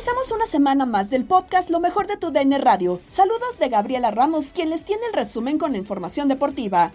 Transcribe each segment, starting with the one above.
Finalizamos una semana más del podcast Lo mejor de tu DN Radio. Saludos de Gabriela Ramos, quien les tiene el resumen con la información deportiva.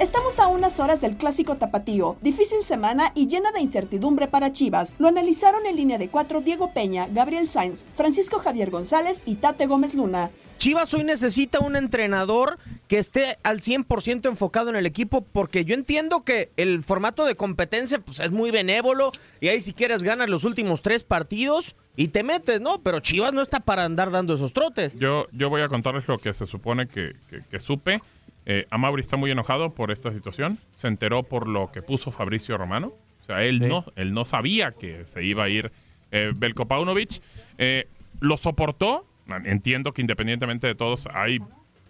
Estamos a unas horas del clásico tapatío. Difícil semana y llena de incertidumbre para Chivas. Lo analizaron en línea de cuatro Diego Peña, Gabriel Sainz, Francisco Javier González y Tate Gómez Luna. Chivas hoy necesita un entrenador que esté al 100% enfocado en el equipo porque yo entiendo que el formato de competencia pues, es muy benévolo y ahí si quieres ganas los últimos tres partidos y te metes, ¿no? Pero Chivas no está para andar dando esos trotes. Yo, yo voy a contarles lo que se supone que, que- que supe. Eh, Amauri está muy enojado por esta situación. Se enteró por lo que puso Fabricio Romano. O sea, él, no, él no sabía que se iba a ir eh, Belko Paunovic. Eh, lo soportó. Entiendo que independientemente de todos hay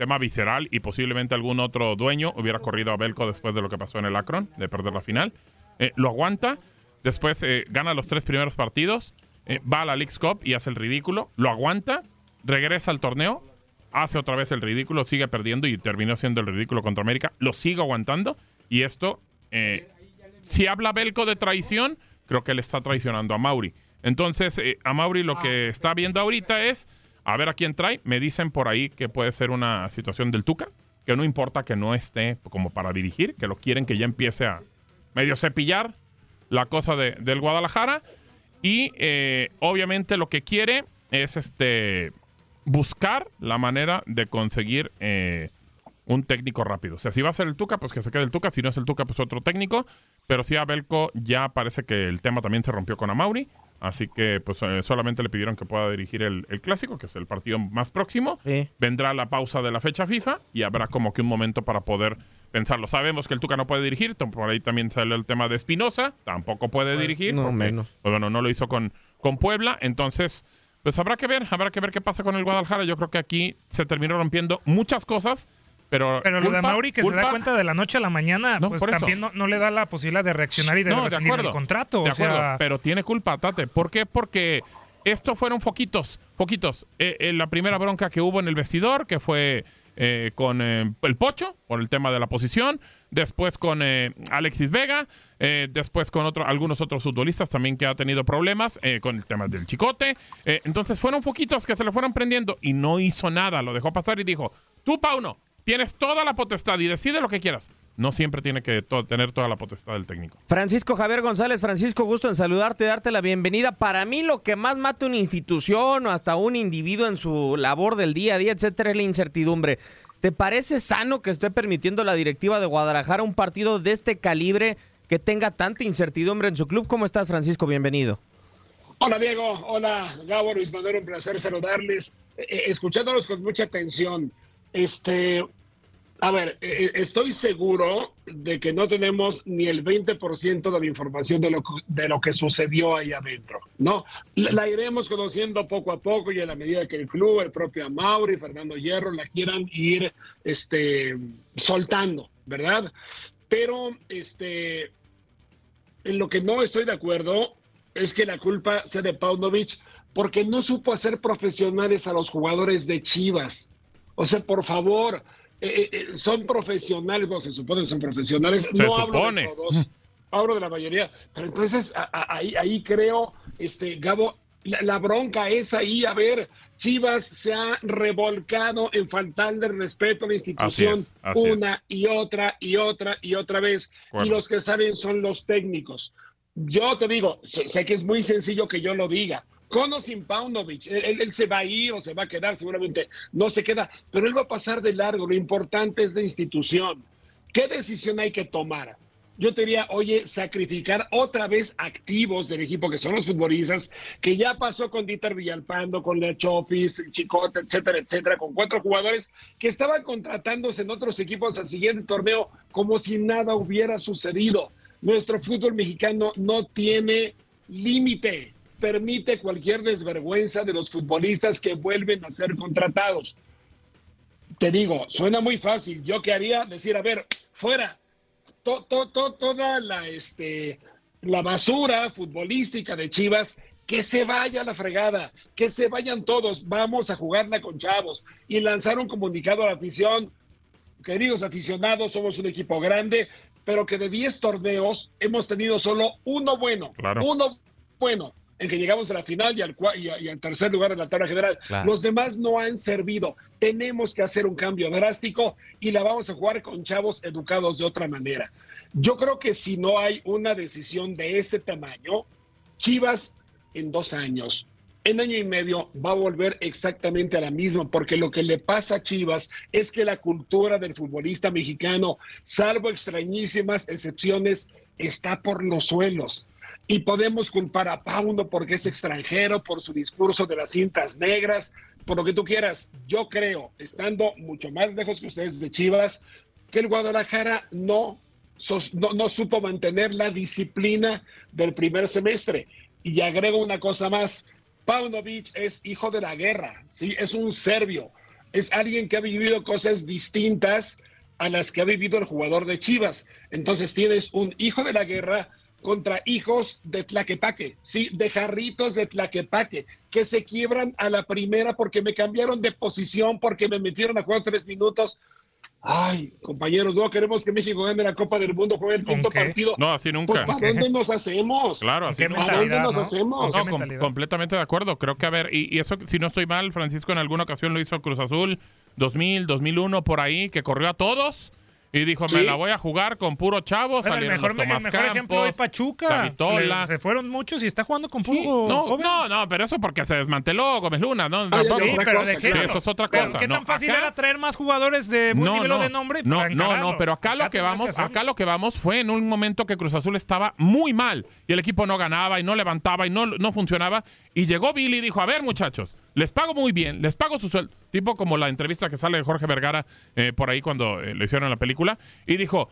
tema visceral y posiblemente algún otro dueño hubiera corrido a Belko después de lo que pasó en el Akron, de perder la final. Eh, lo aguanta. Después eh, gana los tres primeros partidos. eh, va a la League's Cup y hace el ridículo. Lo aguanta. Regresa al torneo hace otra vez el ridículo, sigue perdiendo y terminó siendo el ridículo contra América. Lo sigue aguantando y esto, si habla Belco de traición, creo que él está traicionando a Mauri. Entonces, a Mauri lo que está viendo ahorita es a ver a quién trae. Me dicen por ahí que puede ser una situación del Tuca, que no importa que no esté como para dirigir, que lo quieren que ya empiece a medio cepillar la cosa de- del Guadalajara. Y eh, obviamente lo que quiere es este buscar la manera de conseguir eh, un técnico rápido. O sea, si va a ser el Tuca, pues que se quede el Tuca. Si no es el Tuca, pues otro técnico. Pero sí a Belco ya parece que el tema también se rompió con Amauri. Así que pues eh, solamente le pidieron que pueda dirigir el, el clásico, que es el partido más próximo. Vendrá la pausa de la fecha FIFA y habrá como que un momento para poder pensarlo. Sabemos que el Tuca no puede dirigir, por ahí también sale el tema de Espinosa, tampoco puede dirigir. no, porque, menos. pues, bueno, no lo hizo con, con Puebla, entonces pues habrá que ver, habrá que ver qué pasa con el Guadalajara. Yo creo que aquí se terminó rompiendo muchas cosas, pero Pero lo de culpa- Mauri que se da culpa- cuenta de la noche a la mañana, No, pues también no, no le da la posibilidad de reaccionar y de No, de rescindir acuerdo. el contrato. De o sea, acuerdo, pero tiene culpa, Tate. ¿Por qué? Porque esto fueron foquitos, foquitos. Eh, eh, la primera bronca que hubo en el vestidor, que fue eh, con el Pocho por el tema de la posición, después con Alexis Vega, después con otro, algunos otros futbolistas también que ha tenido problemas con el tema del chicote. Entonces fueron foquitos que se le fueron prendiendo y no hizo nada, lo dejó pasar y dijo, tú Pauno, tienes toda la potestad y decide lo que quieras. No siempre tiene que to- tener toda la potestad del técnico. Francisco Javier González, Francisco, gusto en saludarte, darte la bienvenida. Para mí lo que más mata una institución o hasta un individuo en su labor del día a día, etcétera, es la incertidumbre. ¿Te parece sano que esté permitiendo la directiva de Guadalajara un partido de este calibre que tenga tanta incertidumbre en su club? ¿Cómo estás, Francisco? Bienvenido. Hola Diego, hola Gabo, Luis Manuel, un placer saludarles. Eh, eh, escuchándolos con mucha atención, este, a ver, eh, estoy seguro de que no tenemos ni el 20% de la información de lo, de lo que sucedió ahí adentro, ¿no? La, la iremos conociendo poco a poco y a la medida que el club, el propio Amauri, Fernando Hierro la quieran ir este, soltando, ¿verdad? Pero este, en lo que no estoy de acuerdo es que la culpa sea de Paunovic porque no supo hacer profesionales a los jugadores de Chivas. O sea, por favor, eh, eh, son profesionales, bueno, se supone que son profesionales. Se no hablo supone. de todos, hablo de la mayoría. Pero entonces a- a- ahí, ahí creo, este, Gabo, la, la bronca es ahí, a ver, Chivas se ha revolcado en faltarle respeto a la institución Así es, así es. una y otra y otra y otra vez. Y los que saben son los técnicos. Yo te digo, sé, sé que es muy sencillo que yo lo diga. Con sin Paunovic, él, él- se va a ir o se va a quedar, seguramente no se queda, pero él va a pasar de largo. Lo importante es la institución. ¿Qué decisión hay que tomar? Yo te diría, oye, sacrificar otra vez activos del equipo, que son los futbolistas, que ya pasó con Dieter Villalpando, con Leo Chofis, Chicote, etcétera, etcétera, con cuatro jugadores que estaban contratándose en otros equipos al siguiente torneo como si nada hubiera sucedido. Nuestro fútbol mexicano no tiene límite, permite cualquier desvergüenza de los futbolistas que vuelven a ser contratados. Te digo, suena muy fácil. ¿Yo qué haría? Decir, a ver, fuera, to- to- to- toda la, este, la basura futbolística de Chivas, que se vaya la fregada, que se vayan todos, vamos a jugarla con chavos. Y lanzar un comunicado a la afición, queridos aficionados, somos un equipo grande, pero que de 10 torneos hemos tenido solo uno bueno, Claro. uno bueno, en que llegamos a la final y al, y a- y al tercer lugar en la tabla general. Claro. Los demás no han servido. Tenemos que hacer un cambio drástico y la vamos a jugar con chavos educados de otra manera. Yo creo que si no hay una decisión de este tamaño, Chivas en dos años, en año y medio, va a volver exactamente a la misma, porque lo que le pasa a Chivas es que la cultura del futbolista mexicano, salvo extrañísimas excepciones, está por los suelos. Y podemos culpar a Pauno porque es extranjero, por su discurso de las cintas negras, por lo que tú quieras. Yo creo, estando mucho más lejos que ustedes de Chivas, que el Guadalajara no, no, no supo mantener la disciplina del primer semestre. Y agrego una cosa más, Paunovic es hijo de la guerra, ¿sí? es un serbio, es alguien que ha vivido cosas distintas a las que ha vivido el jugador de Chivas. Entonces tienes un hijo de la guerra contra hijos de Tlaquepaque, sí, de jarritos de Tlaquepaque, que se quiebran a la primera porque me cambiaron de posición, porque me metieron a jugar tres minutos. Ay, compañeros, no queremos que México gane la Copa del Mundo, juegue el ¿Con quinto qué? partido. No, así nunca. Pues, ¿Para dónde nos hacemos? Claro, así ¿Qué nunca. ¿Para dónde nos no? hacemos? ¿Con qué No, com- completamente de acuerdo. Creo que, a ver, y, y eso, si no estoy mal, Francisco en alguna ocasión lo hizo Cruz Azul, 2000, 2001, por ahí, que corrió a todos y dijo, me la voy a jugar con puro chavo. Bueno, el salieron mejor, los el Tomás mejor ejemplo es Pachuca. Le- se fueron muchos y está jugando con puro Sí, no, joven. no, no, pero eso porque se desmanteló Gómez Luna, ¿no? Tampoco. Sí, otra pero cosa, claro. Eso es otra pero cosa. ¿Qué tan No, fácil acá- era traer más jugadores de buen nivel o de nombre? No, no, no, pero acá lo que vamos, acá lo que vamos fue en un momento que Cruz Azul estaba muy mal y el equipo no ganaba y no levantaba y no, no funcionaba y llegó Billy y dijo, a ver muchachos, les pago muy bien, les pago su sueldo, tipo como la entrevista que sale de Jorge Vergara eh, por ahí cuando eh, le hicieron la película y dijo,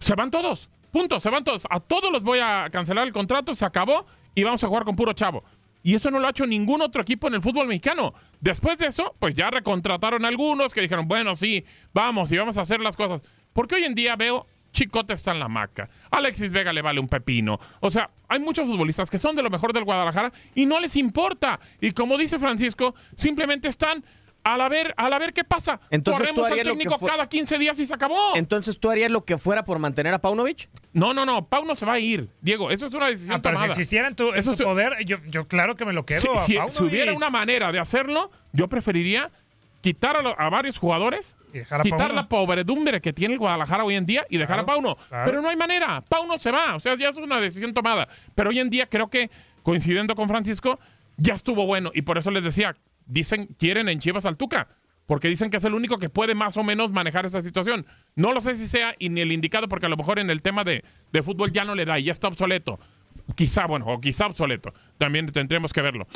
se van todos, punto, se van todos, a todos los voy a cancelar el contrato, se acabó y vamos a jugar con puro chavo. Y eso no lo ha hecho ningún otro equipo en el fútbol mexicano. Después de eso, pues ya recontrataron algunos que dijeron, bueno, sí, vamos y vamos a hacer las cosas. Porque hoy en día veo, Chicote está en la maca, Alexis Vega le vale un pepino. O sea, hay muchos futbolistas que son de lo mejor del Guadalajara y no les importa. Y como dice Francisco, simplemente están a la ver, a la ver qué pasa. Entonces, ¿tú Corremos al harías lo que técnico cada 15 días y se acabó. Entonces, ¿tú harías lo que fuera por mantener a Paunovic? No, no, no, Pau no se va a ir. Diego, eso es una decisión Ah, pero si tomada. existiera en tu, en Eso tu se- poder, yo, yo claro que me lo quedo. Si, a si- si hubiera una manera de hacerlo, yo preferiría quitar a, lo- a varios jugadores, dejar a quitar Pauno. la pobredumbre que tiene el Guadalajara hoy en día y dejar a Pauno. claro. Pero no hay manera. Pauno se va. O sea, ya es una decisión tomada. Pero hoy en día creo que, coincidiendo con Francisco, ya estuvo bueno. Y por eso les decía, dicen, quieren en Chivas al Tuca. Porque dicen que es el único que puede más o menos manejar esa situación. No lo sé si sea y ni el indicado, porque a lo mejor en el tema de, de fútbol ya no le da y ya está obsoleto. Quizá, bueno, o quizá obsoleto. También tendremos que verlo.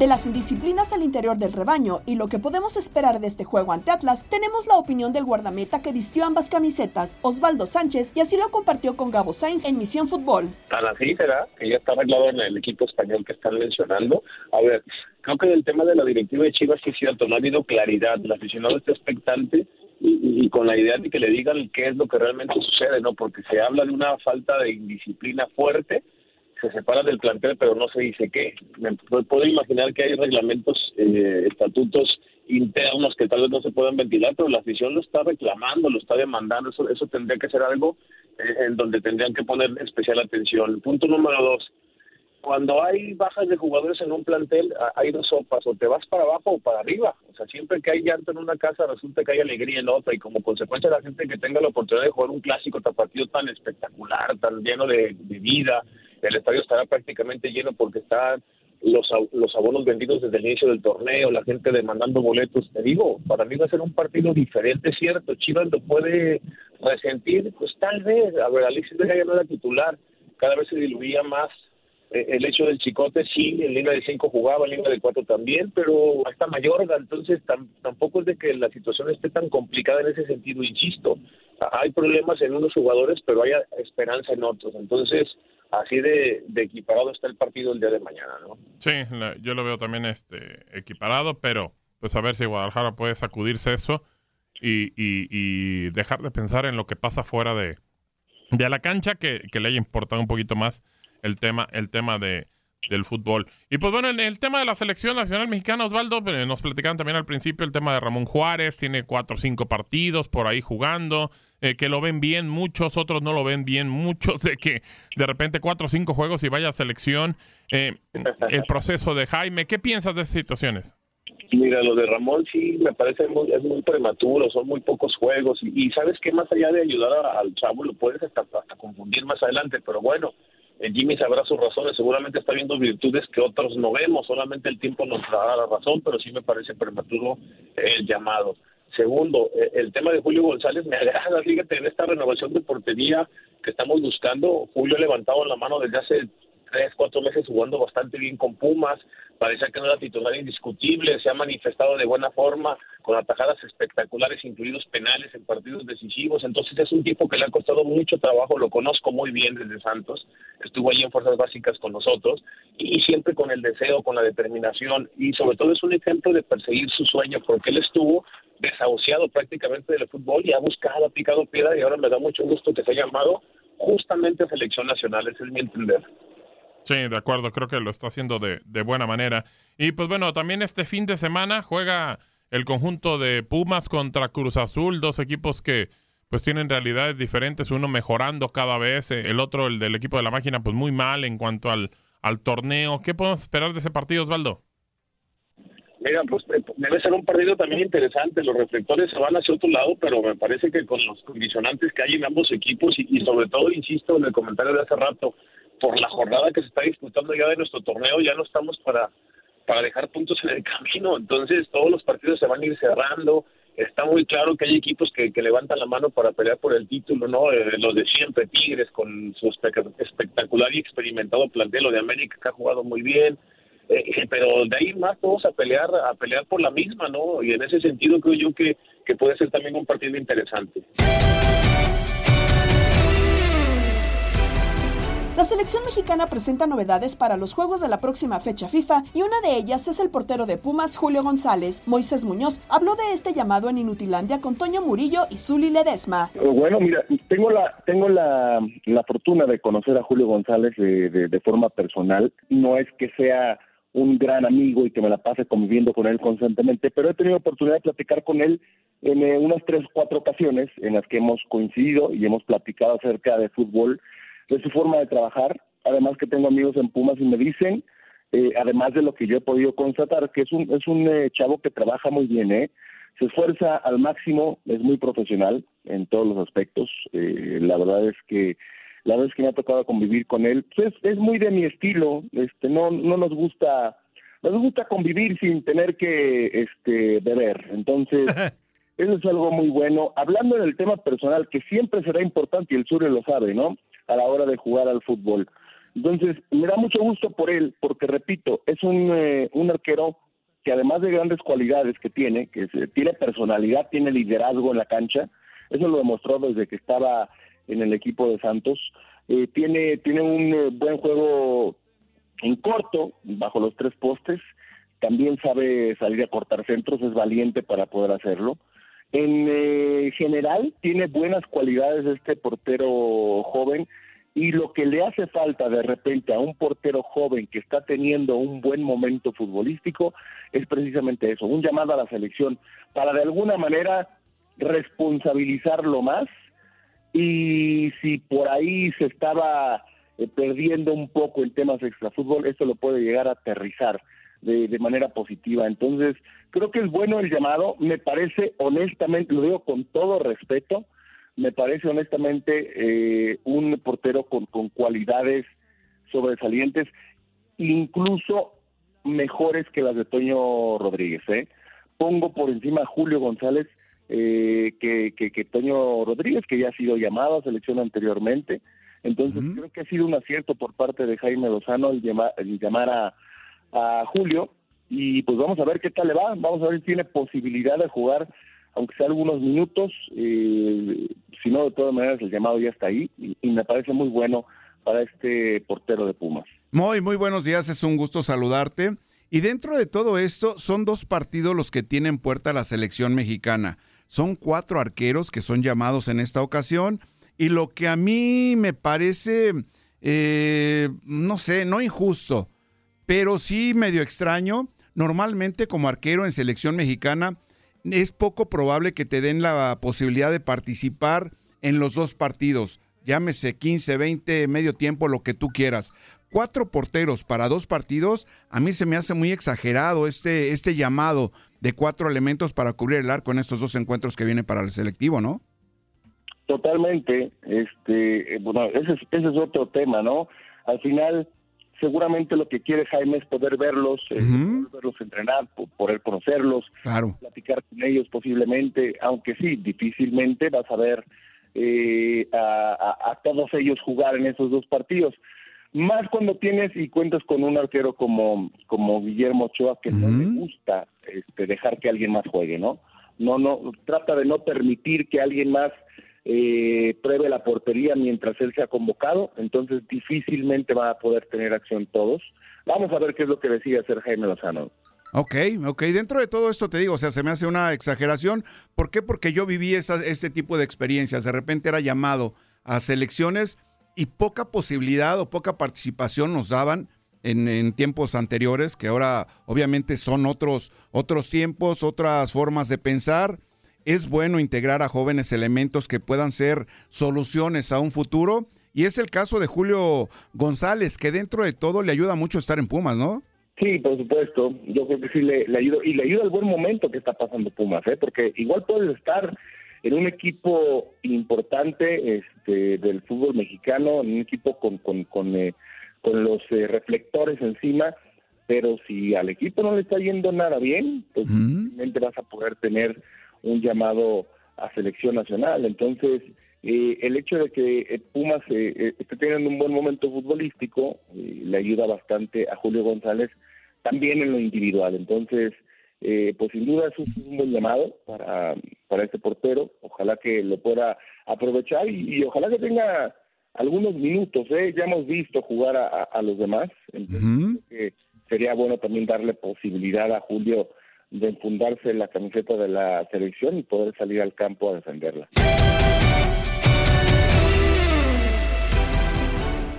De las indisciplinas al interior del rebaño y lo que podemos esperar de este juego ante Atlas, tenemos la opinión del guardameta que vistió ambas camisetas, Osvaldo Sánchez, y así lo compartió con Gabo Sainz en Misión Fútbol. Tan así será, que ya está arreglado en el equipo español que están mencionando. A ver, creo que del tema de la directiva de Chivas es cierto, no ha habido claridad, el aficionado está expectante y- y con la idea de que le digan qué es lo que realmente sucede, ¿no? Porque se habla de una falta de indisciplina fuerte, se separa del plantel, pero no se dice qué. Me pu- puedo imaginar que hay reglamentos, eh, estatutos internos que tal vez no se puedan ventilar, pero la afición lo está reclamando, lo está demandando, eso, eso tendría que ser algo eh, en donde tendrían que poner especial atención. Punto número dos, cuando hay bajas de jugadores en un plantel, hay dos sopas, o te vas para abajo o para arriba. O sea, siempre que hay llanto en una casa, resulta que hay alegría en otra, y como consecuencia la gente que tenga la oportunidad de jugar un clásico tapatío tan espectacular, tan lleno de, de vida, el estadio estará prácticamente lleno porque están los, los abonos vendidos desde el inicio del torneo, la gente demandando boletos. Te digo, para mí va a ser un partido diferente, cierto. Chivas lo puede resentir, pues tal vez. A ver, Alexis Vega ya no era titular, cada vez se diluía más eh, el hecho del chicote sí, en línea de cinco jugaba, en línea de cuatro también, pero hasta Mayorga, entonces tam- tampoco es de que la situación esté tan complicada en ese sentido, insisto. Hay problemas en unos jugadores, pero hay esperanza en otros. Entonces, así de, equiparado está el partido el día de mañana, ¿no? Sí, yo lo veo también este equiparado, pero pues a ver si Guadalajara puede sacudirse eso y, y- y dejar de pensar en lo que pasa fuera de, de la cancha, que, que le haya importado un poquito más el tema, el tema de, del fútbol. Y pues bueno, en el tema de la selección nacional mexicana, Osvaldo, eh, nos platicaban también al principio el tema de Ramón Juárez, tiene cuatro o cinco partidos por ahí jugando, eh, que lo ven bien muchos, otros no lo ven bien muchos, de que de repente cuatro o cinco juegos y vaya a selección. Eh, el proceso de Jaime, ¿qué piensas de esas situaciones? Mira, lo de Ramón sí me parece muy, es muy prematuro, son muy pocos juegos y, sabes que más allá de ayudar al chavo lo puedes hasta, hasta confundir más adelante, pero bueno, Jimmy sabrá sus razones, seguramente está viendo virtudes que otros no vemos, solamente el tiempo nos dará la razón, pero sí me parece prematuro el llamado. Segundo, eh, el tema de Julio González me agrada, fíjate, en esta renovación de portería que estamos buscando, Julio ha levantado la mano desde hace tres, cuatro meses jugando bastante bien con Pumas, parecía que no era titular indiscutible, se ha manifestado de buena forma, con atajadas espectaculares, incluidos penales en partidos decisivos, entonces es un tipo que le ha costado mucho trabajo, lo conozco muy bien desde Santos, estuvo allí en Fuerzas Básicas con nosotros, y siempre con el deseo, con la determinación, y sobre todo es un ejemplo de perseguir su sueño, porque él estuvo desahuciado prácticamente del fútbol y ha buscado, ha picado piedra, y ahora me da mucho gusto que se haya llamado justamente a selección nacional, ese es mi entender. Sí, de acuerdo, creo que lo está haciendo de, de buena manera. Y pues bueno, también este fin de semana juega el conjunto de Pumas contra Cruz Azul, dos equipos que pues tienen realidades diferentes, uno mejorando cada vez, eh, el otro, el del equipo de la máquina, pues muy mal en cuanto al, al torneo. ¿Qué podemos esperar de ese partido, Osvaldo? Mira, pues eh, debe ser un partido también interesante. Los reflectores se van hacia otro lado, pero me parece que con los condicionantes que hay en ambos equipos y, y sobre todo, insisto en el comentario de hace rato, por la jornada que se está disputando ya de nuestro torneo, ya no estamos para, para dejar puntos en el camino. Entonces, todos los partidos se van a ir cerrando. Está muy claro que hay equipos que, que levantan la mano para pelear por el título, ¿no? Eh, los de siempre, Tigres, con su espe- espectacular y experimentado plantel, lo de América, que ha jugado muy bien. Eh, pero de ahí más todos a pelear a pelear por la misma, ¿no? Y en ese sentido creo yo que, que puede ser también un partido interesante. La selección mexicana presenta novedades para los juegos de la próxima fecha FIFA y una de ellas es el portero de Pumas, Julio González. Moisés Muñoz habló de este llamado en Inutilandia con Toño Murillo y Zuli Ledesma. Bueno, mira, tengo la tengo la, la fortuna de conocer a Julio González de, de- de forma personal. No es que sea un gran amigo y que me la pase conviviendo con él constantemente, pero he tenido oportunidad de platicar con él en eh, unas tres, cuatro ocasiones en las que hemos coincidido y hemos platicado acerca de fútbol, de su forma de trabajar, además que tengo amigos en Pumas y me dicen, eh, además de lo que yo he podido constatar, que es un, es un eh, chavo que trabaja muy bien, ¿eh? se esfuerza al máximo, es muy profesional en todos los aspectos, la verdad es que la vez que me ha tocado convivir con él, pues es, muy de mi estilo, este, no, no nos gusta, nos gusta convivir sin tener que este beber, entonces eso es algo muy bueno. Hablando del tema personal, que siempre será importante y el sur lo sabe, ¿no? A la hora de jugar al fútbol. Entonces, me da mucho gusto por él, porque repito, es un, eh, un arquero que además de grandes cualidades que tiene, que tiene personalidad, tiene liderazgo en la cancha, eso lo demostró desde que estaba en el equipo de Santos. Eh, tiene, tiene un eh, buen juego en corto, bajo los tres postes. También sabe salir a cortar centros, es valiente para poder hacerlo. En eh, general, tiene buenas cualidades este portero joven y lo que le hace falta de repente a un portero joven que está teniendo un buen momento futbolístico es precisamente eso, un llamado a la selección para de alguna manera responsabilizarlo más. Y si por ahí se estaba eh, perdiendo un poco en temas extrafútbol, esto lo puede llegar a aterrizar de, de, manera positiva. Entonces, creo que es bueno el llamado, me parece honestamente, lo digo con todo respeto, me parece honestamente eh, un portero con, con cualidades sobresalientes, incluso mejores que las de Toño Rodríguez. ¿eh? Pongo por encima a Julio González eh, que, que, Toño Rodríguez, que ya ha sido llamado a selección anteriormente. Entonces creo que ha sido un acierto por parte de Jaime Lozano el, llamar a, a Julio y pues vamos a ver qué tal le va, vamos a ver si tiene posibilidad de jugar, aunque sea algunos minutos, eh, si no de todas maneras el llamado ya está ahí y, me parece muy bueno para este portero de Pumas. Muy, muy buenos días, es un gusto saludarte. Y dentro de todo esto, son dos partidos los que tienen puerta la selección mexicana. Son cuatro arqueros que son llamados en esta ocasión. Y lo que a mí me parece, eh, no sé, no injusto, pero sí medio extraño, normalmente como arquero en selección mexicana es poco probable que te den la posibilidad de participar en los dos partidos. Llámese 15, 20, medio tiempo, lo que tú quieras cuatro porteros para dos partidos, a mí se me hace muy exagerado este, este llamado de cuatro elementos para cubrir el arco en estos dos encuentros que vienen para el selectivo, ¿no? Totalmente, este, bueno, ese es, ese es otro tema, ¿no? Al final, seguramente lo que quiere Jaime es poder verlos, eh, verlos entrenar, poder conocerlos, platicar con ellos posiblemente, aunque sí, difícilmente vas a ver eh, a, a, todos ellos jugar en esos dos partidos. Más cuando tienes y cuentas con un arquero como, como Guillermo Ochoa, que no le gusta este, dejar que alguien más juegue, ¿no? No, no, trata de no permitir que alguien más eh, pruebe la portería mientras él se ha convocado, entonces difícilmente va a poder tener acción todos. Vamos a ver qué es lo que decide hacer Jaime Lozano. Ok, ok. Dentro de todo esto te digo, o sea, se me hace una exageración. ¿Por qué? Porque yo viví esa, ese tipo de experiencias. De repente era llamado a selecciones y poca posibilidad o poca participación nos daban en, tiempos anteriores, que ahora obviamente son otros, otros tiempos, otras formas de pensar. Es bueno integrar a jóvenes elementos que puedan ser soluciones a un futuro. Y es el caso de Julio González, que dentro de todo le ayuda mucho estar en Pumas, ¿no? Sí, por supuesto. Yo creo que sí le, le ayuda. Y le ayuda el buen momento que está pasando Pumas, ¿eh? porque igual puedes estar en un equipo importante este, del fútbol mexicano, en un equipo con, con, con, eh, los eh, reflectores encima, pero si al equipo no le está yendo nada bien, pues simplemente vas a poder tener un llamado a selección nacional. Entonces, eh, el hecho de que Pumas esté teniendo un buen momento futbolístico le ayuda bastante a Julio González también en lo individual. Entonces, eh, pues sin duda es un, buen llamado para, para este portero. Ojalá que lo pueda aprovechar y, ojalá que tenga algunos minutos. ¿eh? Ya hemos visto jugar a, los demás. Entonces, sería bueno también darle posibilidad a Julio de enfundarse la camiseta de la selección y poder salir al campo a defenderla.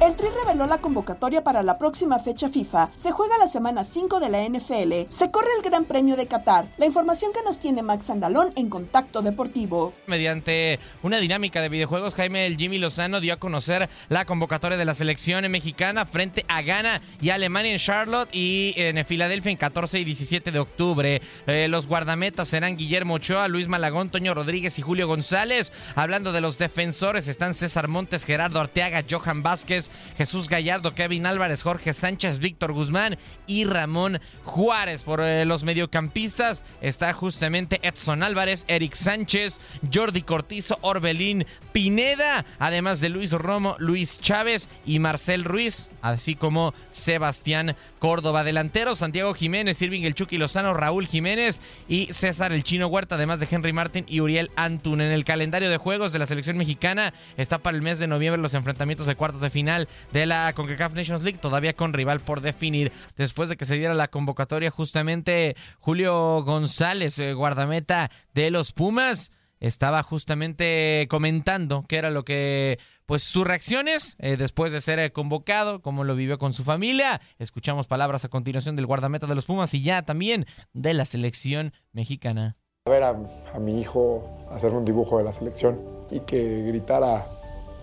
El Tri reveló la convocatoria para la próxima fecha FIFA. Se juega la semana 5 de la NFL. Se corre el Gran Premio de Qatar. La información que nos tiene Max Andalón en Contacto Deportivo. Mediante una dinámica de videojuegos, Jaime el Jimmy Lozano dio a conocer la convocatoria de la selección mexicana frente a Ghana y Alemania en Charlotte y en Filadelfia en 14 y 17 de octubre. Eh, los guardametas serán Guillermo Ochoa, Luis Malagón, Toño Rodríguez y Julio González. Hablando de los defensores, están César Montes, Gerardo Arteaga, Johan Vázquez, Jesús Gallardo, Kevin Álvarez, Jorge Sánchez, Víctor Guzmán y Ramón Juárez. Por eh, los mediocampistas está justamente Edson Álvarez, Eric Sánchez, Jordi Cortizo, Orbelín Pineda, además de Luis Romo, Luis Chávez y Marcel Ruiz, así como Sebastián Córdoba. Delantero, Santiago Jiménez, Irving El Chucky Lozano, Raúl Jiménez y César El Chino Huerta, además de Henry Martin y Uriel Antun. En el calendario de juegos de la selección mexicana está para el mes de noviembre los enfrentamientos de cuartos de final de la CONCACAF Nations League, todavía con rival por definir. Después de que se diera la convocatoria, justamente Julio González, eh, guardameta de los Pumas, estaba justamente comentando qué era lo que, pues sus reacciones eh, después de ser eh, convocado, cómo lo vivió con su familia. Escuchamos palabras a continuación del guardameta de los Pumas y ya también de la selección mexicana. A ver a, a mi hijo hacer un dibujo de la selección y que gritara,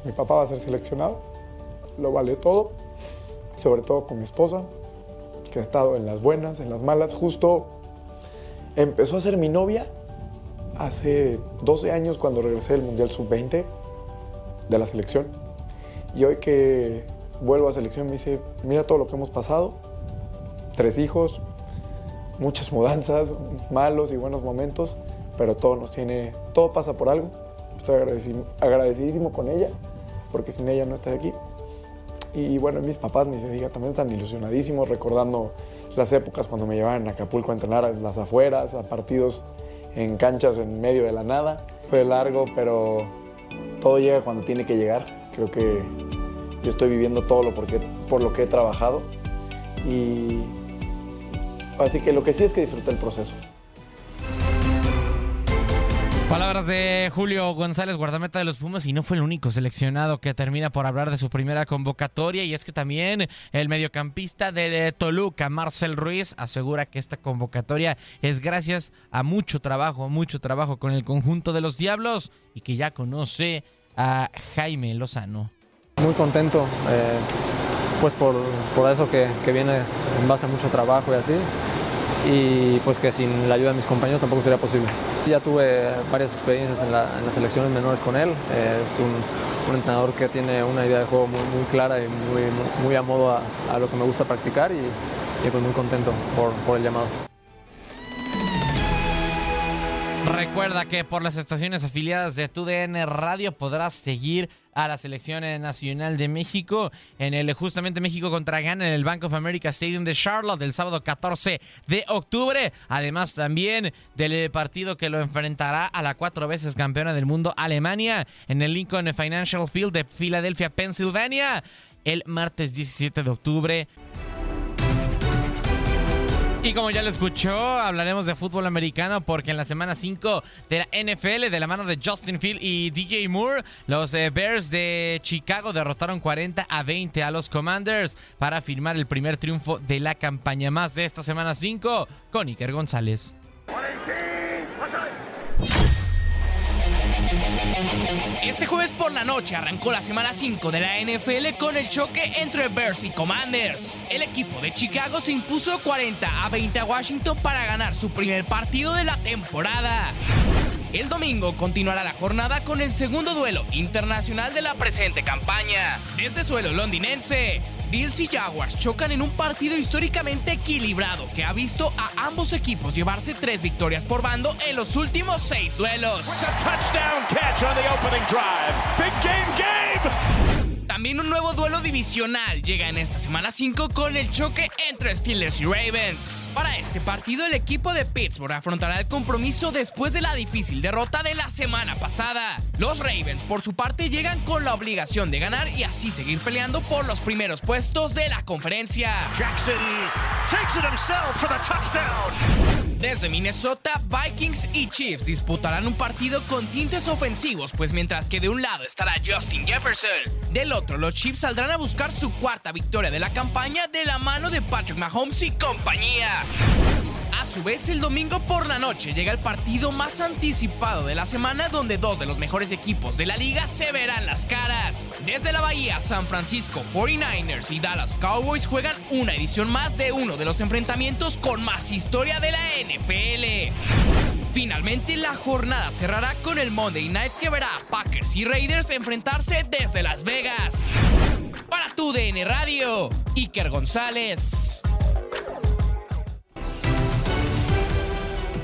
mi papá va a ser seleccionado, lo vale todo, sobre todo con mi esposa, que ha estado en las buenas, en las malas, justo empezó a ser mi novia hace 12 años cuando regresé del Mundial Sub-20 de la selección. Y hoy que vuelvo a selección me dice, mira todo lo que hemos pasado, tres hijos, muchas mudanzas, malos y buenos momentos, pero todo nos tiene, todo pasa por algo. Estoy agradecidísimo con ella, porque sin ella no estaría aquí. Y bueno, mis papás, ni se diga, también están ilusionadísimos recordando las épocas cuando me llevaban a Acapulco a entrenar en las afueras, a partidos en canchas en medio de la nada. Fue largo, pero todo llega cuando tiene que llegar. Creo que yo estoy viviendo todo lo porque, por lo que he trabajado. Y así que lo que sí es que disfruté el proceso. Palabras de Julio González, guardameta de los Pumas, y no fue el único seleccionado que termina por hablar de su primera convocatoria, y es que también el mediocampista de Toluca, Marcel Ruiz, asegura que esta convocatoria es gracias a mucho trabajo, mucho trabajo con el conjunto de los Diablos, y que ya conoce a Jaime Lozano. Muy contento, eh, pues por, por eso que, que viene en base a mucho trabajo y así y pues que sin la ayuda de mis compañeros tampoco sería posible. Ya tuve varias experiencias en, la, en las selecciones menores con él, es un, entrenador que tiene una idea de juego muy, clara y muy, muy, a modo a, a, lo que me gusta practicar y, y pues muy contento por, por el llamado. Recuerda que por las estaciones afiliadas de TUDN Radio podrás seguir a la selección nacional de México en el justamente México contra Ghana en el Bank of America Stadium de Charlotte el sábado 14 de octubre. Además también del partido que lo enfrentará a la cuatro veces campeona del mundo Alemania en el Lincoln Financial Field de Filadelfia, Pensilvania el martes 17 de octubre. Y como ya lo escuchó, hablaremos de fútbol americano porque en la semana 5 de la NFL, de la mano de Justin Field y DJ Moore, los eh, Bears de Chicago derrotaron 40 a 20 a los Commanders para firmar el primer triunfo de la campaña más de esta semana 5 con Iker González. Este jueves por la noche arrancó la semana 5 de la NFL con el choque entre Bears y Commanders. El equipo de Chicago se impuso 40 a 20 a Washington para ganar su primer partido de la temporada. El domingo continuará la jornada con el segundo duelo internacional de la presente campaña. Desde suelo londinense, Bills y Jaguars chocan en un partido históricamente equilibrado que ha visto a ambos equipos llevarse tres victorias por bando en los últimos seis duelos. También un nuevo duelo divisional llega en esta semana 5 con el choque entre Steelers y Ravens. Para este partido el equipo de Pittsburgh afrontará el compromiso después de la difícil derrota de la semana pasada. Los Ravens por su parte llegan con la obligación de ganar y así seguir peleando por los primeros puestos de la conferencia. Jackson takes it himself for the touchdown. Desde Minnesota, Vikings y Chiefs disputarán un partido con tintes ofensivos, pues mientras que de un lado estará Justin Jefferson, Del otro, los Chiefs saldrán a buscar su cuarta victoria de la campaña de la mano de Patrick Mahomes y compañía. A su vez, el domingo por la noche llega el partido más anticipado de la semana donde dos de los mejores equipos de la liga se verán las caras. Desde la Bahía, San Francisco 49ers y Dallas Cowboys juegan una edición más de uno de los enfrentamientos con más historia de la NFL. Finalmente, la jornada cerrará con el Monday Night que verá a Packers y Raiders enfrentarse desde Las Vegas. Para tu DN Radio, Iker González.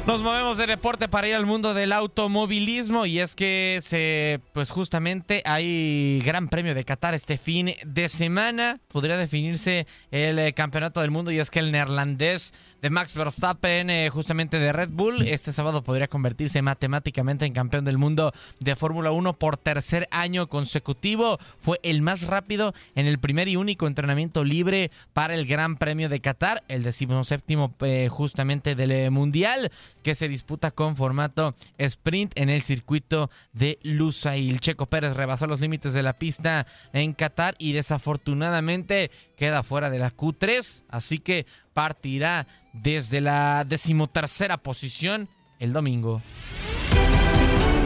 Nos movemos de deporte para ir al mundo del automovilismo y es que se, pues justamente hay Gran Premio de Qatar este fin de semana. Podría definirse el eh, campeonato del mundo y es que el neerlandés de Max Verstappen, eh, justamente de Red Bull, este sábado podría convertirse matemáticamente en campeón del mundo de Fórmula 1 por tercer año consecutivo. Fue el más rápido en el primer y único entrenamiento libre para el Gran Premio de Qatar, el decimoséptimo eh, justamente del Mundial que se disputa con formato sprint en el circuito de Lusail. Checo Pérez rebasó los límites de la pista en Qatar y desafortunadamente queda fuera de la Q3, así que partirá desde la decimotercera posición el domingo.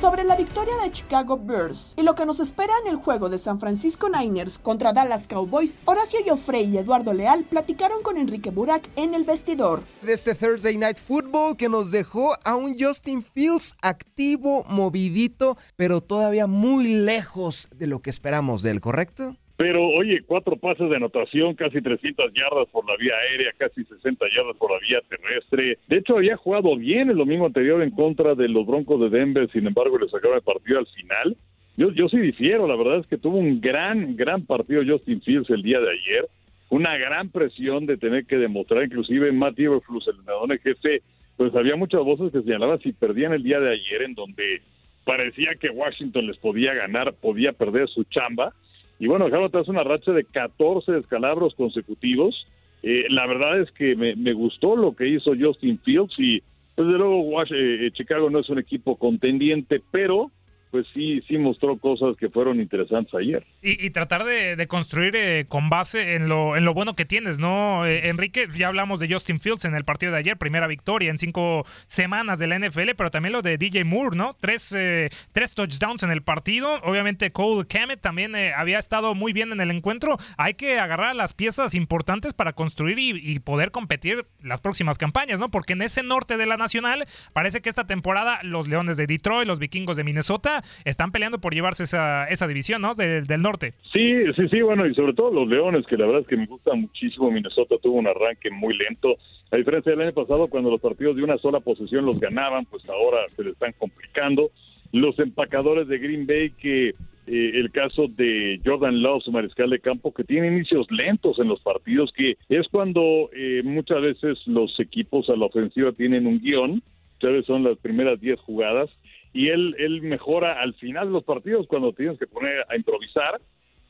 sobre la victoria de Chicago Bears y lo que nos espera en el juego de San Francisco Niners contra Dallas Cowboys, Horacio Joffrey y Eduardo Leal platicaron con Enrique Burak en el vestidor. De este Thursday Night Football que nos dejó a un Justin Fields activo, movidito, pero todavía muy lejos de lo que esperamos de él, ¿correcto? Pero oye, cuatro pases de anotación, casi 300 yardas por la vía aérea, casi 60 yardas por la vía terrestre. De hecho, había jugado bien el domingo anterior en contra de los Broncos de Denver, sin embargo, le sacaron el partido al final. Yo, yo sí difiero, la verdad es que tuvo un gran, gran partido Justin Fields el día de ayer. Una gran presión de tener que demostrar, inclusive Matt Eberflus, el entrenador jefe, pues había muchas voces que señalaban si perdían el día de ayer, en donde parecía que Washington les podía ganar, podía perder su chamba y bueno, dejaron atrás una racha de 14 descalabros consecutivos. Eh, la verdad es que me, me, gustó lo que hizo Justin Fields y desde luego eh, Chicago no es un equipo contendiente, pero pues sí, sí mostró cosas que fueron interesantes ayer. Y, tratar de, construir eh, con base en lo, en lo bueno que tienes, ¿no? Eh, Enrique, ya hablamos de Justin Fields en el partido de ayer, primera victoria en cinco semanas de la NFL, pero también lo de DJ Moore, ¿no? Tres, eh, tres touchdowns en el partido. Obviamente Cole Kemet también había estado muy bien en el encuentro. Hay que agarrar las piezas importantes para construir y, y poder competir las próximas campañas, ¿no? Porque en ese norte de la Nacional parece que esta temporada los Leones de Detroit, los Vikingos de Minnesota, están peleando por llevarse esa, esa división, ¿no? del norte. Sí, sí, sí, bueno, y sobre todo los Leones, que la verdad es que me gusta muchísimo. Minnesota tuvo un arranque muy lento. A diferencia del año pasado, cuando los partidos de una sola posesión los ganaban, pues ahora se le están complicando. Los empacadores de Green Bay, que eh, el caso de Jordan Love, su mariscal de campo, que tiene inicios lentos en los partidos, que es cuando eh, muchas veces los equipos a la ofensiva tienen un guion, veces son las primeras 10 jugadas, y él, él mejora al final de los partidos cuando tienes que poner a improvisar,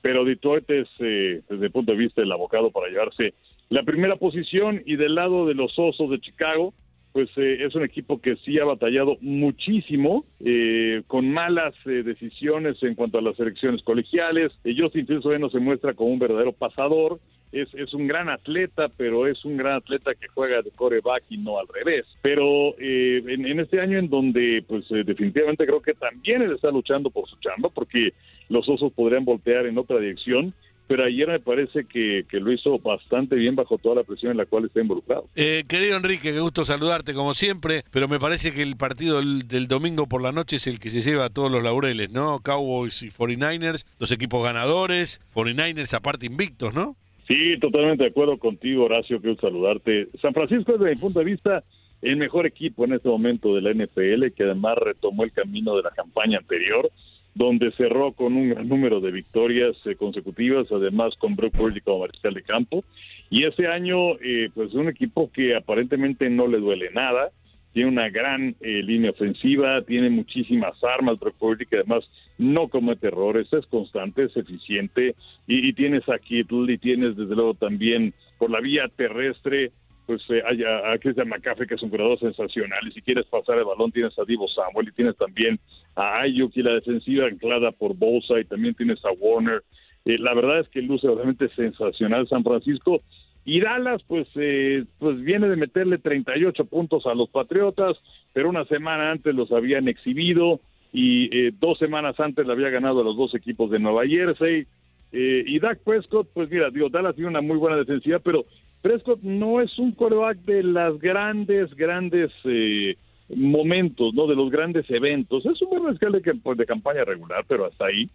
pero Detroit es, eh, desde el punto de vista del abocado para llevarse la primera posición y del lado de los Osos de Chicago, pues eh, es un equipo que sí ha batallado muchísimo, eh, con malas decisiones en cuanto a las elecciones colegiales. Justin Fields no se muestra como un verdadero pasador, es, es un gran atleta, pero es un gran atleta que juega de coreback y no al revés. Pero eh, en, este año en donde, pues eh, definitivamente creo que también él está luchando por su chamba, porque los osos podrían voltear en otra dirección. Pero ayer me parece que, que lo hizo bastante bien bajo toda la presión en la cual está involucrado. Eh, querido Enrique, qué gusto saludarte como siempre, pero me parece que el partido del, del domingo por la noche es el que se lleva a todos los laureles, ¿no? Cowboys y 49ers, los equipos ganadores, 49ers aparte invictos, ¿no? Sí, totalmente de acuerdo contigo, Horacio, quiero saludarte. San Francisco es, desde mi punto de vista, el mejor equipo en este momento de la NFL, que además retomó el camino de la campaña anterior, donde cerró con un gran número de victorias eh, consecutivas, además con Brock Purdy como mariscal de campo. Y ese año, eh, pues un equipo que aparentemente no le duele nada, tiene una gran eh, línea ofensiva, tiene muchísimas armas, Brock Purdy, que además no comete errores, es constante, es eficiente, y, y tienes a Kittle y tienes desde luego también por la vía terrestre, pues eh, hay a, a Christian McCaffrey, que es un jugador sensacional, y si quieres pasar el balón tienes a Divo Samuel y tienes también a Ayuk y la defensiva anclada por Bosa y también tienes a Warner. Eh, la verdad es que luce realmente sensacional San Francisco. Y Dallas, pues, eh, pues viene de meterle 38 puntos a los Patriotas, pero una semana antes los habían exhibido y eh, dos semanas antes le había ganado a los dos equipos de Nueva Jersey. Eh, y Dak Prescott, pues mira, digo, Dallas tiene una muy buena defensiva, pero Prescott no es un quarterback de las grandes, grandes eh, momentos, ¿no? De los grandes eventos. Es un buen mariscal de, de campaña regular, pero hasta ahí.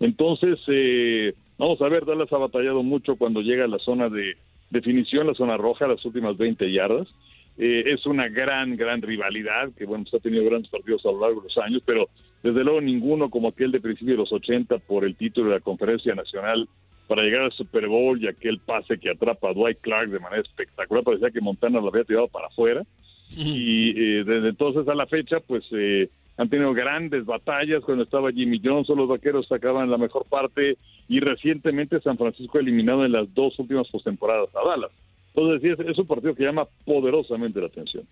Entonces, eh, vamos a ver, Dallas ha batallado mucho cuando llega a la zona de definición, la zona roja, las últimas 20 yardas. Eh, es una gran, gran rivalidad, que bueno, pues ha tenido grandes partidos a lo largo de los años, pero desde luego ninguno como aquel de principio de los 80 por el título de la Conferencia Nacional para llegar al Super Bowl y aquel pase que atrapa a Dwight Clark de manera espectacular, parecía que Montana lo había tirado para afuera. Y eh, desde entonces a la fecha, pues eh, han tenido grandes batallas. Cuando estaba Jimmy Johnson, los vaqueros sacaban la mejor parte y recientemente San Francisco eliminado en las dos últimas postemporadas a Dallas. Entonces, sí, es, un partido que llama poderosamente la atención.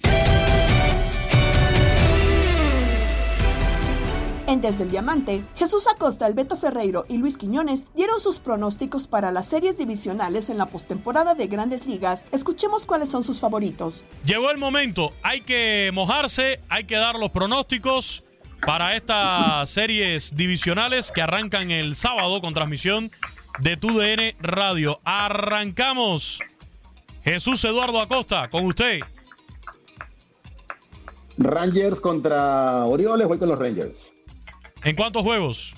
En Desde el Diamante, Jesús Acosta, el Beto Ferreiro y Luis Quiñones dieron sus pronósticos para las series divisionales en la postemporada de Grandes Ligas. Escuchemos cuáles son sus favoritos. Llegó el momento, hay que mojarse, hay que dar los pronósticos para estas series divisionales que arrancan el sábado con transmisión de TUDN Radio. Arrancamos. Jesús Eduardo Acosta, con usted. Rangers contra Orioles, voy con los Rangers. ¿En cuántos juegos?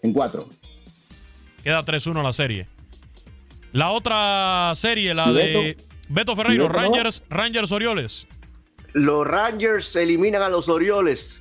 En cuatro. Queda 3-1 la serie. La otra serie, la ¿Y de Beto? Beto Ferreiro. Rangers, Rangers Orioles. Los Rangers eliminan a los Orioles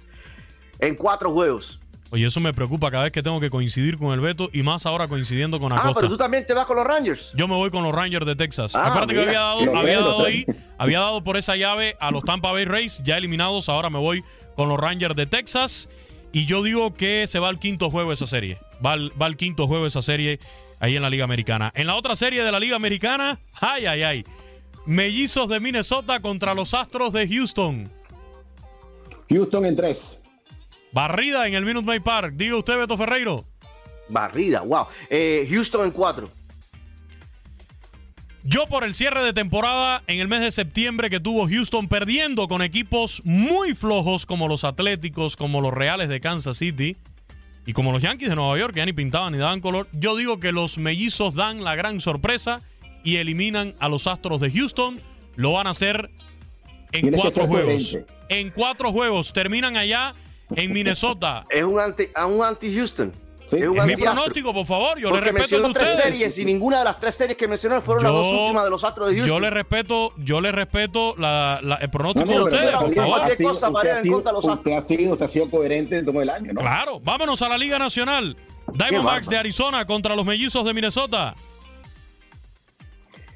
en cuatro juegos. Oye, eso me preocupa cada vez que tengo que coincidir con el Beto y más ahora coincidiendo con Ah, Acosta. pero tú también te vas con los Rangers. Yo me voy con los Rangers de Texas. Ah, Acuérdate que había dado, había dado ahí, había dado por esa llave a los Tampa Bay Rays, ya eliminados. Ahora me voy con los Rangers de Texas. Y yo digo que se va al quinto juego esa serie. Va al, va al quinto juego esa serie ahí en la Liga Americana. En la otra serie de la Liga Americana, ay, ay, ay. Mellizos de Minnesota contra los Astros de Houston. Houston en tres. Barrida en el Minute Maid Park. Diga usted, Beto Ferreiro. Barrida, wow. Eh, Houston en cuatro. Yo por el cierre de temporada en el mes de septiembre que tuvo Houston perdiendo con equipos muy flojos como los Atléticos, como los Reales de Kansas City y como los Yankees de Nueva York que ya ni pintaban ni daban color, yo digo que los mellizos dan la gran sorpresa y eliminan a los Astros de Houston. Lo van a hacer en Tienes cuatro juegos. coherente. En cuatro juegos. Terminan allá en Minnesota. Es un anti, a un anti-Houston. es un Es mi anti-Astro. pronóstico, por favor. Yo le Porque respeto el de mencionó tres ustedes. series y ninguna de las tres series que mencionó fueron las dos últimas de los Astros de Houston. Yo le respeto, yo le respeto la- la- el pronóstico No, no, de pero ustedes, por usted favor. ha sido- usted ha sido- Usted ha sido, usted ha sido coherente en todo el año, ¿no? Claro, vámonos a la Liga Nacional. Diamondbacks de Arizona contra los mellizos de Minnesota.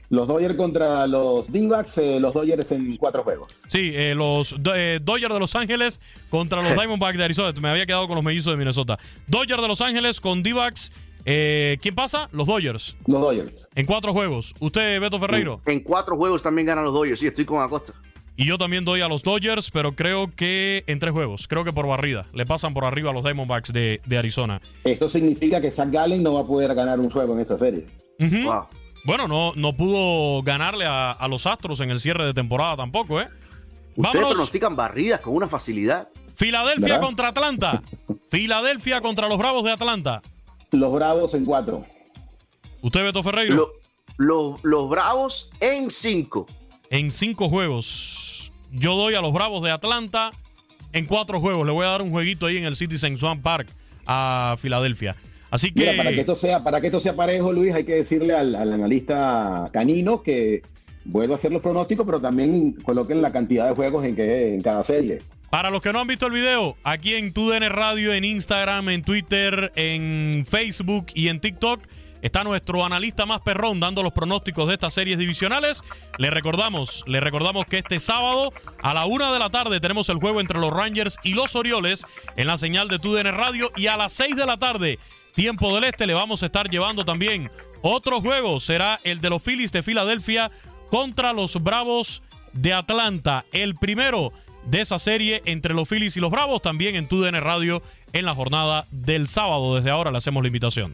Los Dodgers contra los D-backs, eh, los Dodgers en cuatro juegos. Sí, eh, los eh, Dodgers de Los Ángeles contra los Diamondbacks de Arizona. Me había quedado con los mellizos de Minnesota. Dodgers de Los Ángeles con D-backs. Eh, ¿Quién pasa? Los Dodgers. Los Dodgers. En cuatro juegos. ¿Usted, Beto Ferreiro? En cuatro juegos también ganan los Dodgers. Sí, estoy con Acosta. Y yo también doy a los Dodgers, pero creo que en tres juegos. Creo que por barrida. Le pasan por arriba a los Diamondbacks de, de Arizona. Esto significa que Zach Gallen no va a poder ganar un juego en esa serie. Ujú. Bueno, no, no pudo ganarle a, a los Astros en el cierre de temporada tampoco, ¿eh? Ustedes Vámonos. pronostican barridas con una facilidad. Filadelfia ¿Verdad? contra Atlanta. Filadelfia contra los Bravos de Atlanta. Los Bravos en cuatro. ¿Usted, Beto Ferreiro? Lo- los, los Bravos en cinco. En cinco juegos. Yo doy a los Bravos de Atlanta en cuatro juegos. Le voy a dar un jueguito ahí en el Citizen Swan Park a Filadelfia. Así que. Mira, para que esto sea, para que esto sea parejo, Luis, hay que decirle al, al analista canino que vuelva a hacer los pronósticos, pero también coloquen la cantidad de juegos en que en cada serie. Para los que no han visto el video, aquí en TUDN Radio, en Instagram, en Twitter, en Facebook y en TikTok, está nuestro analista más perrón dando los pronósticos de estas series divisionales. Le recordamos, le recordamos que este sábado a la una de la tarde tenemos el juego entre los Rangers y los Orioles en la señal de TUDN Radio y a las seis de la tarde, tiempo del este, le vamos a estar llevando también otro juego. Será el de los Phillies de Filadelfia contra los Bravos de Atlanta. El primero de esa serie entre los Phillies y los Bravos, también en TUDN Radio en la jornada del sábado. Desde ahora le hacemos la invitación.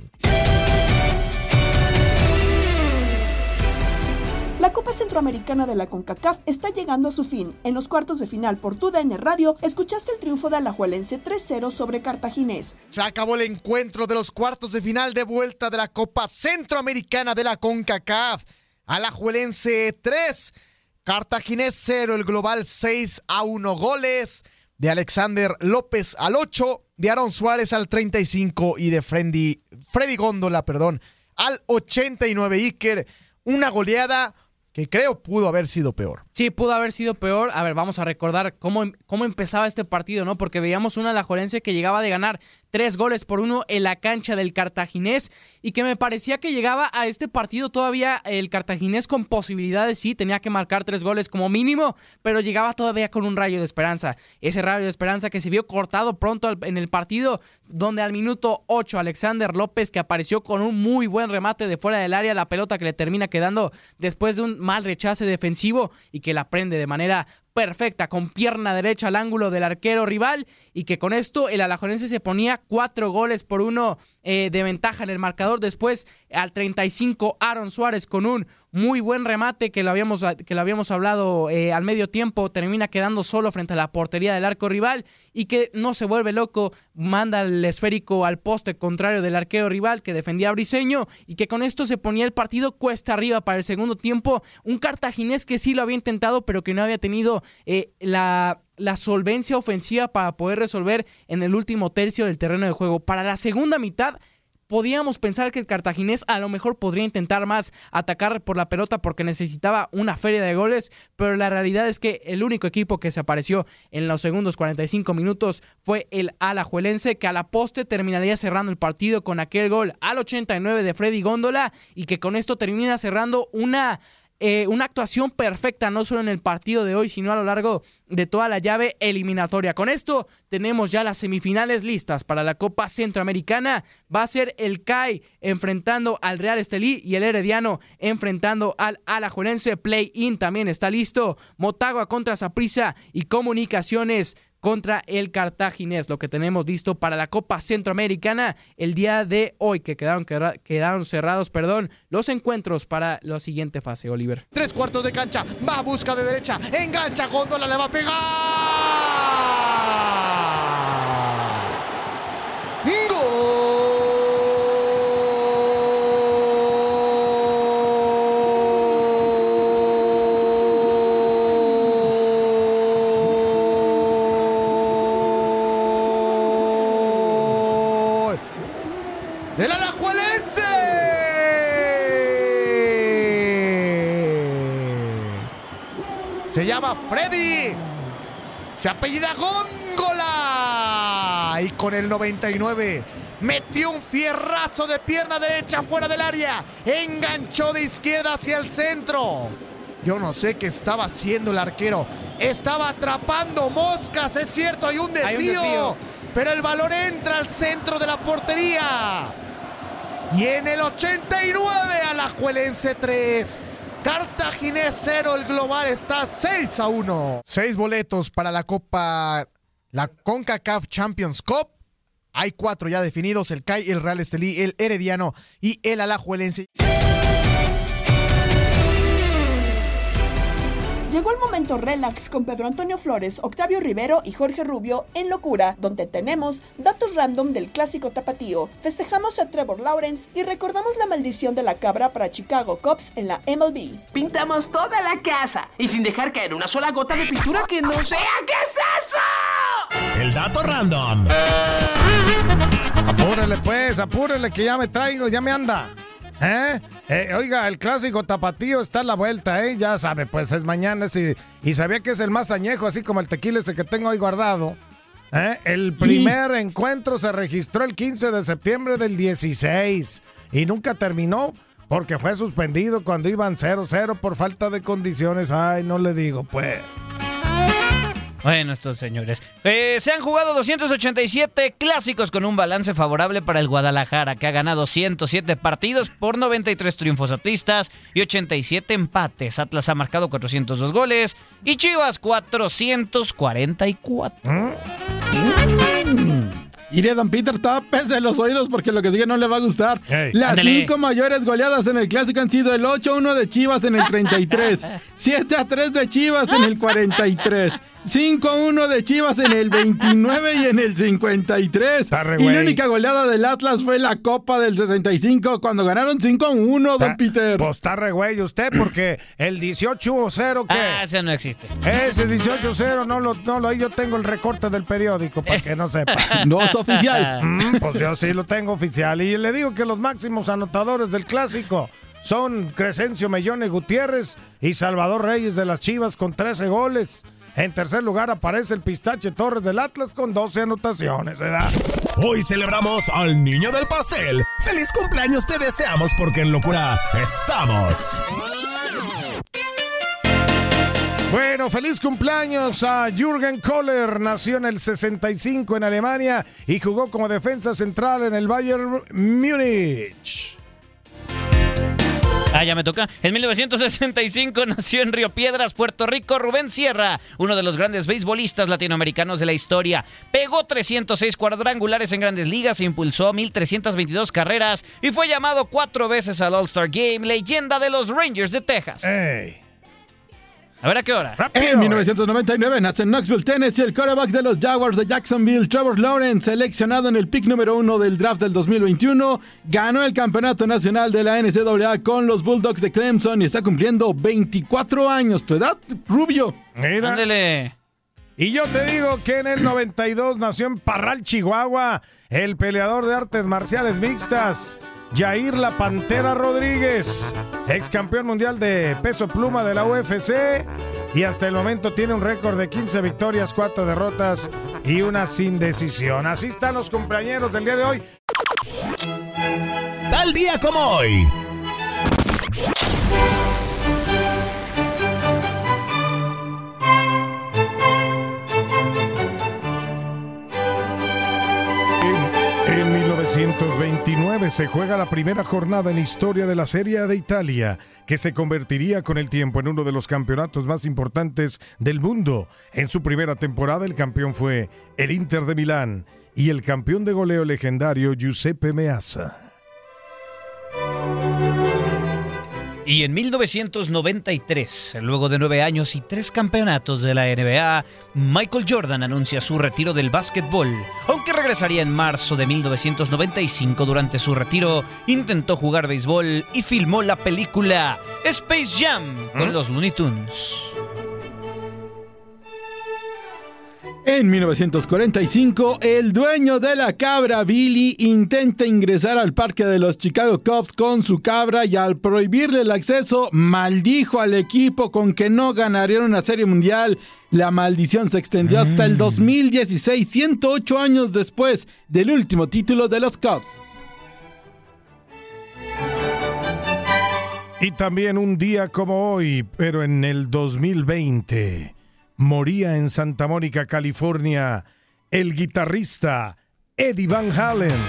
Copa Centroamericana de la CONCACAF está llegando a su fin. En los cuartos de final por TUDN Radio, escuchaste el triunfo de Alajuelense 3-0 sobre Cartaginés. Se acabó el encuentro de los cuartos de final de vuelta de la Copa Centroamericana de la CONCACAF. Alajuelense 3, Cartaginés 0, el global 6 a 1 goles de Alexander López al 8, de Aaron Suárez al 35 y de Freddy, Freddy Góndola, perdón, al 89 Iker. Una goleada que creo pudo haber sido peor. Sí, pudo haber sido peor. A ver, vamos a recordar cómo, cómo empezaba este partido, ¿no? Porque veíamos una Alajuelense que llegaba de ganar tres goles por uno en la cancha del Cartaginés y que me parecía que llegaba a este partido todavía el Cartaginés con posibilidades, sí, tenía que marcar tres goles como mínimo, pero llegaba todavía con un rayo de esperanza. Ese rayo de esperanza que se vio cortado pronto en el partido, donde al minuto 8 Alexander López, que apareció con un muy buen remate de fuera del área, la pelota que le termina quedando después de un mal rechace defensivo y que la prende de manera perfecta con pierna derecha al ángulo del arquero rival y que con esto el alajuelense se ponía cuatro goles por uno eh, de ventaja en el marcador. Después al 35 Aaron Suárez con un muy buen remate que lo habíamos, que habíamos hablado eh, al medio tiempo, termina quedando solo frente a la portería del arco rival y que no se vuelve loco, manda el esférico al poste contrario del arquero rival que defendía a Briseño y que con esto se ponía el partido cuesta arriba para el segundo tiempo. Un cartaginés que sí lo había intentado, pero que no había tenido eh, la la solvencia ofensiva para poder resolver en el último tercio del terreno de juego. Para la segunda mitad, podíamos pensar que el cartaginés a lo mejor podría intentar más atacar por la pelota porque necesitaba una feria de goles, pero la realidad es que el único equipo que se apareció en los segundos 45 minutos fue el Alajuelense, que a la poste terminaría cerrando el partido con aquel gol al 89 de Freddy Góndola y que con esto termina cerrando una eh, una actuación perfecta, no solo en el partido de hoy, sino a lo largo de toda la llave eliminatoria. Con esto tenemos ya las semifinales listas para la Copa Centroamericana. Va a ser el CAI enfrentando al Real Estelí y el Herediano enfrentando al Alajuelense. Play-in también está listo. Motagua contra Saprissa y Comunicaciones contra el Cartaginés, lo que tenemos listo para la Copa Centroamericana el día de hoy, que quedaron, quedaron cerrados, perdón, los encuentros para la siguiente fase, Oliver. Tres cuartos de cancha, va a busca de derecha, engancha, Góndola le va a pegar. ¡Gol! Llama Freddy. Se apellida Góngola. Y con el 99 metió un fierrazo de pierna derecha fuera del área. Enganchó de izquierda hacia el centro. Yo no sé qué estaba haciendo el arquero. Estaba atrapando moscas, es cierto, hay un desvío. Hay un desvío. Pero el balón entra al centro de la portería. Y en el 89 Alajuelense 3, Cartaginés 0, el global está 6 a 1. Seis boletos para la Copa, la CONCACAF Champions Cup. Hay cuatro ya definidos, el CAI, el Real Estelí, el Herediano y el Alajuelense. Llegó el momento relax con Pedro Antonio Flores, Octavio Rivero y Jorge Rubio en Locura, donde tenemos datos random del clásico tapatío, festejamos a Trevor Lawrence y recordamos la maldición de la cabra para Chicago Cubs en la MLB. Pintamos toda la casa y sin dejar caer una sola gota de pintura que no sea. ¿Qué es eso? El dato random. Apúrele pues, apúrele que ya me traigo, ya me anda. ¿Eh? Eh, oiga, el clásico tapatío está a la vuelta, ¿eh? Ya sabe, pues es mañana y sabía que es el más añejo, así como el tequila ese que tengo ahí guardado. ¿Eh? El primer encuentro se registró el 15 de septiembre del 16 y nunca terminó porque fue suspendido cuando iban 0-0 por falta de condiciones. Ay, no le digo, pues. Bueno, estos señores. Eh, se han jugado 287 clásicos con un balance favorable para el Guadalajara, que ha ganado 107 partidos por 93 triunfos atlistas y 87 empates. Atlas ha marcado 402 goles y Chivas 444. Iré, don Peter, tápese los oídos porque lo que sigue no le va a gustar. Las Ándale. cinco mayores goleadas en el clásico han sido el 8-1 de Chivas en el 33, 7-3 de Chivas en el 43, 5-1 de Chivas en el 29 y en el 53. re Y la única goleada del Atlas fue la Copa del 65 cuando ganaron 5-1, don Peter. Pues está re güey usted porque el 18-0 que... Ah, ese no existe. Ese 18-0 no lo, no lo, yo tengo el recorte del periódico para que no sepa. No es oficial. Mm, pues yo sí lo tengo oficial. Y le digo que los máximos anotadores del clásico son Crescencio Mellone Gutiérrez y Salvador Reyes de las Chivas con 13 goles. En tercer lugar aparece el Pistache Torres del Atlas con 12 anotaciones, ¿verdad? Hoy celebramos al niño del pastel. ¡Feliz cumpleaños te deseamos porque en locura estamos! Bueno, feliz cumpleaños a Jürgen Kohler. Nació en el 65 en Alemania y jugó como defensa central en el Bayern Múnich. Ah, ya me toca. En 1965 nació en Río Piedras, Puerto Rico, Rubén Sierra, uno de los grandes beisbolistas latinoamericanos de la historia. Pegó 306 cuadrangulares en grandes ligas, impulsó 1.322 carreras y fue llamado cuatro veces al All-Star Game, leyenda de los Rangers de Texas. A ver a qué hora. En 1999 nace en Knoxville, Tennessee, el quarterback de los Jaguars de Jacksonville, Trevor Lawrence, seleccionado en el pick número uno del draft del 2021, ganó el campeonato nacional de la NCAA con los Bulldogs de Clemson y está cumpliendo 24 años. ¿Tu edad, Rubio? Mira. Ándele. Y yo te digo que en el 92 nació en Parral, Chihuahua, el peleador de artes marciales mixtas, Jair La Pantera Rodríguez, ex campeón mundial de peso pluma de la UFC y hasta el momento tiene un récord de 15 victorias, 4 derrotas y una sin decisión. Así están los compañeros del día de hoy. Tal día como hoy. 1929 se juega la primera jornada en la historia de la Serie A de Italia, que se convertiría con el tiempo en uno de los campeonatos más importantes del mundo. En su primera temporada el campeón fue el Inter de Milán y el campeón de goleo legendario Giuseppe Meazza. Y en 1993, luego de nueve años y tres campeonatos de la NBA, Michael Jordan anuncia su retiro del básquetbol. Aunque regresaría en marzo de 1995 durante su retiro, intentó jugar béisbol y filmó la película Space Jam con los Looney Tunes. En 1945, el dueño de la cabra, Billy, intenta ingresar al parque de los Chicago Cubs con su cabra y al prohibirle el acceso, maldijo al equipo con que no ganarían una serie mundial. La maldición se extendió hasta el 2016, 108 años después del último título de los Cubs. Y también un día como hoy, pero en el 2020, moría en Santa Mónica, California, el guitarrista Eddie Van Halen.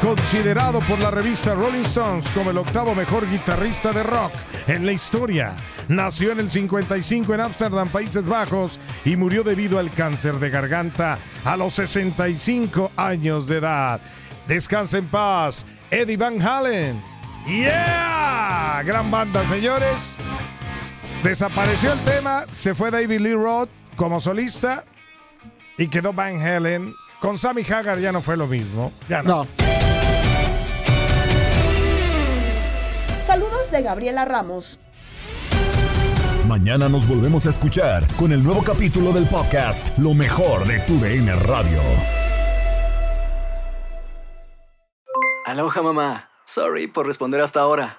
considerado por la revista Rolling Stones como el octavo mejor guitarrista de rock en la historia. Nació en el 55 en Ámsterdam, Países Bajos, y murió debido al cáncer de garganta a los 65 años de edad. Descansa en paz, Eddie Van Halen. ¡Yeah! Gran banda, señores. Desapareció el tema, se fue David Lee Roth como solista y quedó Van Halen. Con Sammy Hagar ya no fue lo mismo. Ya no. Saludos de Gabriela Ramos. Mañana nos volvemos a escuchar con el nuevo capítulo del podcast Lo mejor de tu DN Radio. Aloha mamá. Sorry por responder hasta ahora.